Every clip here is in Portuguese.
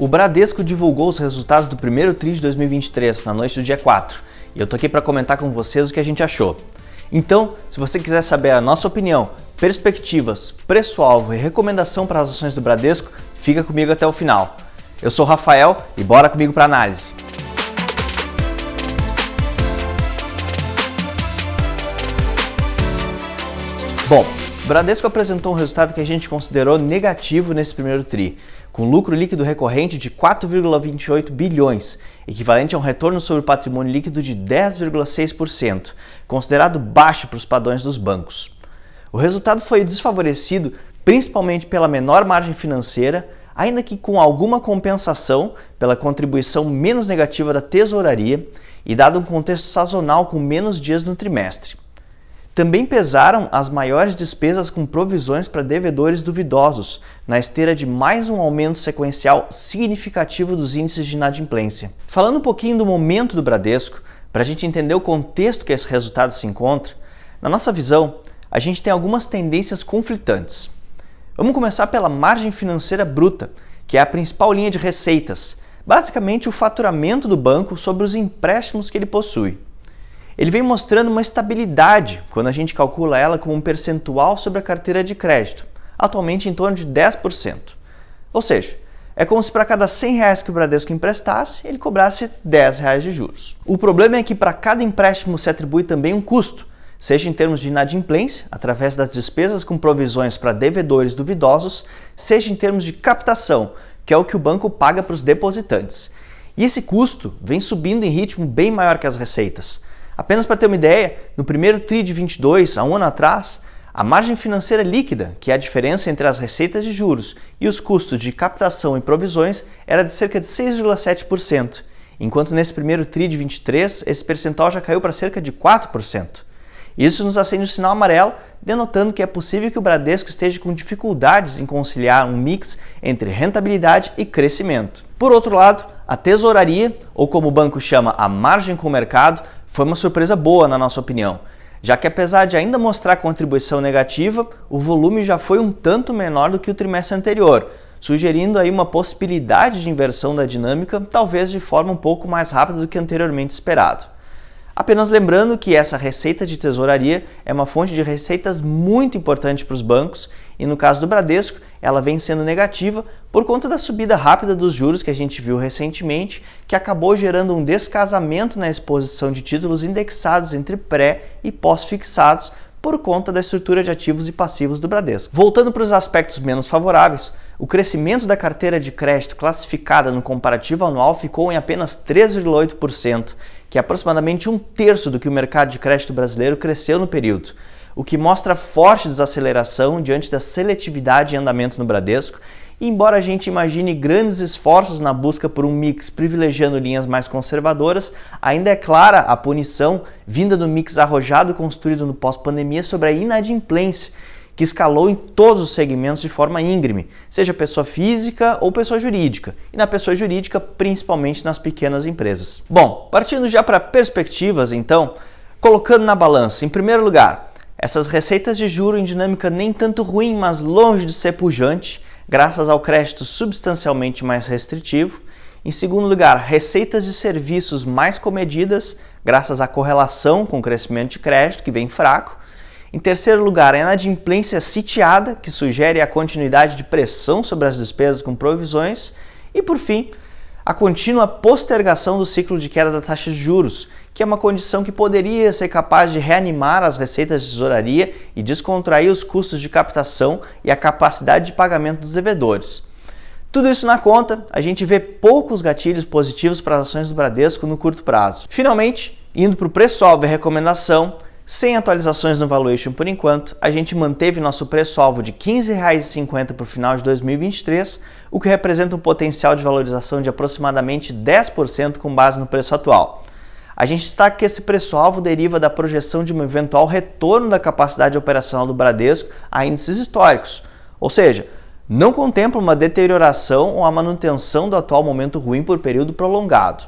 O Bradesco divulgou os resultados do primeiro TRI de 2023 na noite do dia 4 e eu tô aqui para comentar com vocês o que a gente achou. Então, se você quiser saber a nossa opinião, perspectivas, preço-alvo e recomendação para as ações do Bradesco, fica comigo até o final. Eu sou o Rafael e bora comigo para análise. Bom, Bradesco apresentou um resultado que a gente considerou negativo nesse primeiro TRI, com lucro líquido recorrente de 4,28 bilhões, equivalente a um retorno sobre o patrimônio líquido de 10,6%, considerado baixo para os padrões dos bancos. O resultado foi desfavorecido principalmente pela menor margem financeira, ainda que com alguma compensação pela contribuição menos negativa da tesouraria e dado um contexto sazonal com menos dias no trimestre. Também pesaram as maiores despesas com provisões para devedores duvidosos, na esteira de mais um aumento sequencial significativo dos índices de inadimplência. Falando um pouquinho do momento do Bradesco, para a gente entender o contexto que esse resultado se encontra, na nossa visão, a gente tem algumas tendências conflitantes. Vamos começar pela margem financeira bruta, que é a principal linha de receitas, basicamente o faturamento do banco sobre os empréstimos que ele possui ele vem mostrando uma estabilidade quando a gente calcula ela como um percentual sobre a carteira de crédito, atualmente em torno de 10%. Ou seja, é como se para cada 100 reais que o Bradesco emprestasse, ele cobrasse 10 reais de juros. O problema é que para cada empréstimo se atribui também um custo, seja em termos de inadimplência, através das despesas com provisões para devedores duvidosos, seja em termos de captação, que é o que o banco paga para os depositantes. E esse custo vem subindo em ritmo bem maior que as receitas. Apenas para ter uma ideia, no primeiro TRI de 22, há um ano atrás, a margem financeira líquida, que é a diferença entre as receitas de juros e os custos de captação e provisões, era de cerca de 6,7%, enquanto nesse primeiro TRI de 23, esse percentual já caiu para cerca de 4%. Isso nos acende o um sinal amarelo, denotando que é possível que o Bradesco esteja com dificuldades em conciliar um mix entre rentabilidade e crescimento. Por outro lado, a tesouraria, ou como o banco chama, a margem com o mercado, foi uma surpresa boa, na nossa opinião, já que apesar de ainda mostrar contribuição negativa, o volume já foi um tanto menor do que o trimestre anterior, sugerindo aí uma possibilidade de inversão da dinâmica, talvez de forma um pouco mais rápida do que anteriormente esperado. Apenas lembrando que essa receita de tesouraria é uma fonte de receitas muito importante para os bancos e no caso do Bradesco, ela vem sendo negativa por conta da subida rápida dos juros que a gente viu recentemente, que acabou gerando um descasamento na exposição de títulos indexados entre pré e pós-fixados por conta da estrutura de ativos e passivos do Bradesco. Voltando para os aspectos menos favoráveis, o crescimento da carteira de crédito classificada no comparativo anual ficou em apenas 3,8%, que é aproximadamente um terço do que o mercado de crédito brasileiro cresceu no período, o que mostra forte desaceleração diante da seletividade em andamento no Bradesco. E embora a gente imagine grandes esforços na busca por um mix privilegiando linhas mais conservadoras, ainda é clara a punição vinda do mix arrojado construído no pós-pandemia sobre a inadimplência que escalou em todos os segmentos de forma íngreme, seja pessoa física ou pessoa jurídica, e na pessoa jurídica, principalmente nas pequenas empresas. Bom, partindo já para perspectivas, então, colocando na balança, em primeiro lugar, essas receitas de juro em dinâmica nem tanto ruim, mas longe de ser pujante, graças ao crédito substancialmente mais restritivo. Em segundo lugar, receitas de serviços mais comedidas, graças à correlação com o crescimento de crédito, que vem fraco. Em terceiro lugar, a inadimplência sitiada, que sugere a continuidade de pressão sobre as despesas com provisões. E por fim, a contínua postergação do ciclo de queda da taxa de juros, que é uma condição que poderia ser capaz de reanimar as receitas de tesouraria e descontrair os custos de captação e a capacidade de pagamento dos devedores. Tudo isso na conta, a gente vê poucos gatilhos positivos para as ações do Bradesco no curto prazo. Finalmente, indo para o preço-alvo e recomendação, sem atualizações no valuation por enquanto, a gente manteve nosso preço-alvo de R$ 15,50 para o final de 2023, o que representa um potencial de valorização de aproximadamente 10% com base no preço atual. A gente destaca que esse preço-alvo deriva da projeção de um eventual retorno da capacidade operacional do Bradesco a índices históricos, ou seja, não contempla uma deterioração ou a manutenção do atual momento ruim por período prolongado.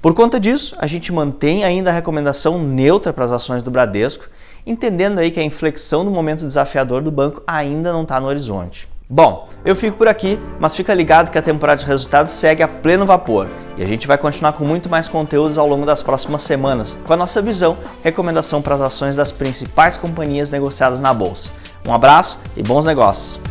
Por conta disso, a gente mantém ainda a recomendação neutra para as ações do Bradesco, entendendo aí que a inflexão do momento desafiador do banco ainda não está no horizonte. Bom, eu fico por aqui, mas fica ligado que a temporada de resultados segue a pleno vapor e a gente vai continuar com muito mais conteúdos ao longo das próximas semanas, com a nossa visão, recomendação para as ações das principais companhias negociadas na bolsa. Um abraço e bons negócios!